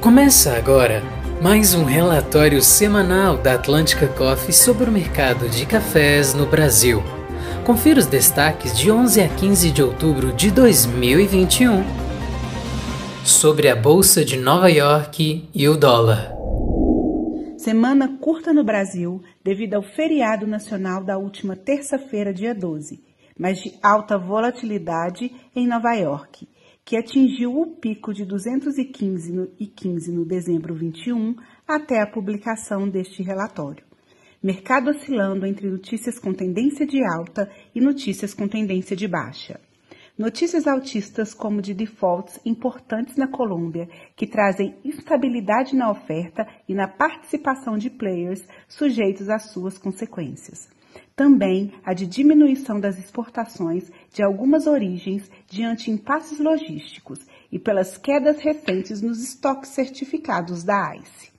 Começa agora mais um relatório semanal da Atlântica Coffee sobre o mercado de cafés no Brasil. Confira os destaques de 11 a 15 de outubro de 2021 sobre a Bolsa de Nova York e o dólar. Semana curta no Brasil devido ao feriado nacional da última terça-feira, dia 12, mas de alta volatilidade em Nova York que atingiu o pico de 215 no, e 15 no dezembro 21 até a publicação deste relatório. Mercado oscilando entre notícias com tendência de alta e notícias com tendência de baixa. Notícias altistas como de defaults importantes na Colômbia, que trazem instabilidade na oferta e na participação de players sujeitos às suas consequências também a de diminuição das exportações de algumas origens diante impasses logísticos e pelas quedas recentes nos estoques certificados da ICE.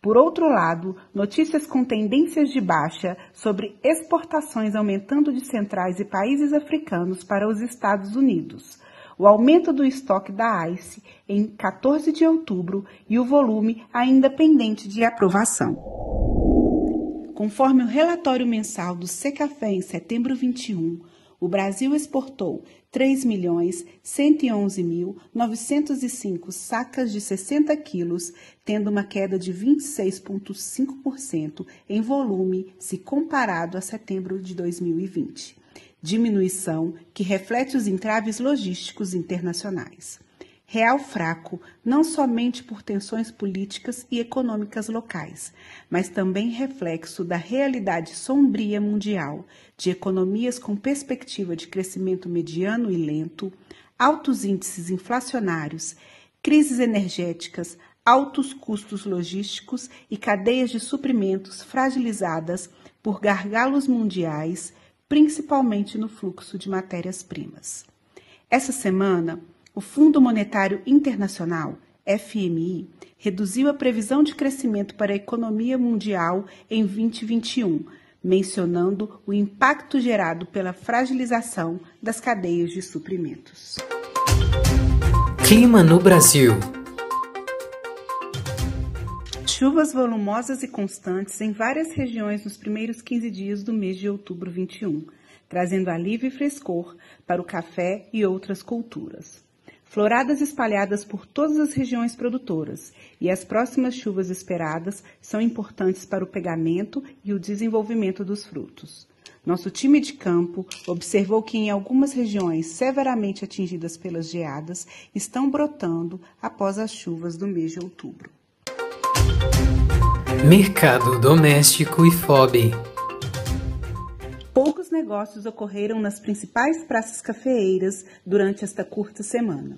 Por outro lado, notícias com tendências de baixa sobre exportações aumentando de centrais e países africanos para os Estados Unidos, o aumento do estoque da ICE em 14 de outubro e o volume ainda pendente de aprovação. Conforme o relatório mensal do Secafé em setembro 21, o Brasil exportou 3.111.905 sacas de 60 quilos, tendo uma queda de 26,5% em volume se comparado a setembro de 2020. Diminuição que reflete os entraves logísticos internacionais real fraco, não somente por tensões políticas e econômicas locais, mas também reflexo da realidade sombria mundial de economias com perspectiva de crescimento mediano e lento, altos índices inflacionários, crises energéticas, altos custos logísticos e cadeias de suprimentos fragilizadas por gargalos mundiais, principalmente no fluxo de matérias-primas. Essa semana, o Fundo Monetário Internacional, FMI, reduziu a previsão de crescimento para a economia mundial em 2021, mencionando o impacto gerado pela fragilização das cadeias de suprimentos. Clima no Brasil. Chuvas volumosas e constantes em várias regiões nos primeiros 15 dias do mês de outubro 21, trazendo alívio e frescor para o café e outras culturas floradas espalhadas por todas as regiões produtoras, e as próximas chuvas esperadas são importantes para o pegamento e o desenvolvimento dos frutos. Nosso time de campo observou que em algumas regiões severamente atingidas pelas geadas estão brotando após as chuvas do mês de outubro. Mercado doméstico e FOB negócios ocorreram nas principais praças cafeeiras durante esta curta semana.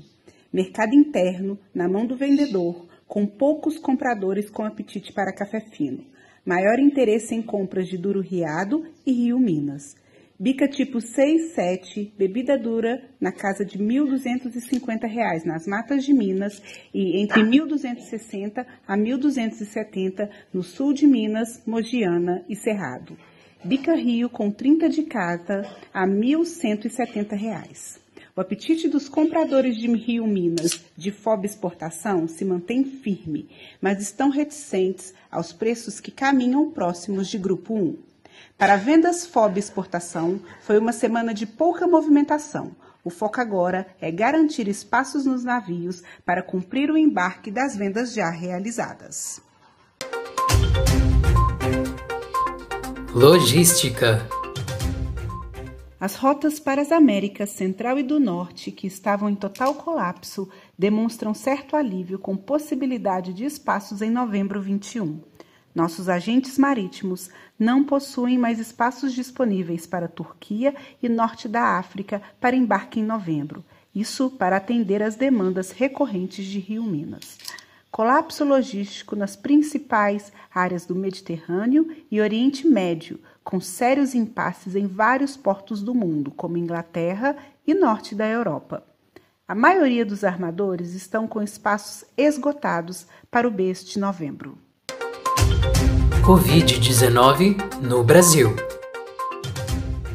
Mercado interno, na mão do vendedor, com poucos compradores com apetite para café fino. Maior interesse em compras de Duro Riado e Rio Minas. Bica tipo 6, 7, bebida dura na casa de R$ 1.250 nas matas de Minas e entre 1.260 a 1.270 no sul de Minas, Mogiana e Cerrado. Bica Rio com 30 de casa a R$ 1.170. O apetite dos compradores de Rio Minas de FOB exportação se mantém firme, mas estão reticentes aos preços que caminham próximos de Grupo 1. Para vendas FOB exportação, foi uma semana de pouca movimentação. O foco agora é garantir espaços nos navios para cumprir o embarque das vendas já realizadas. Logística. As rotas para as Américas Central e do Norte, que estavam em total colapso, demonstram certo alívio com possibilidade de espaços em novembro 21. Nossos agentes marítimos não possuem mais espaços disponíveis para Turquia e norte da África para embarque em novembro. Isso para atender às demandas recorrentes de Rio Minas colapso logístico nas principais áreas do Mediterrâneo e Oriente Médio, com sérios impasses em vários portos do mundo, como Inglaterra e norte da Europa. A maioria dos armadores estão com espaços esgotados para o mês de novembro. Covid-19 no Brasil.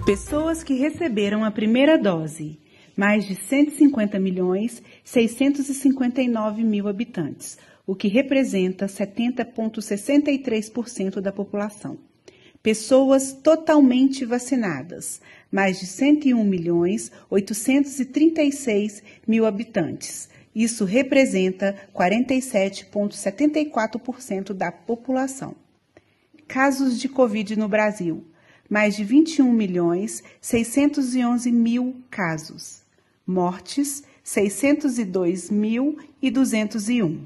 Pessoas que receberam a primeira dose mais de 150 milhões 659 mil habitantes, o que representa 70,63% da população. Pessoas totalmente vacinadas, mais de 101 milhões 836 mil habitantes. Isso representa 47,74% da população. Casos de Covid no Brasil: mais de 21 milhões 611 mil casos. Mortes: 602.201.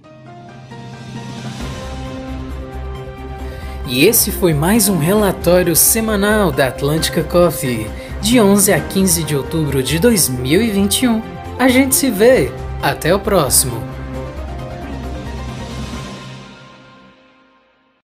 E esse foi mais um relatório semanal da Atlântica Coffee, de 11 a 15 de outubro de 2021. A gente se vê. Até o próximo.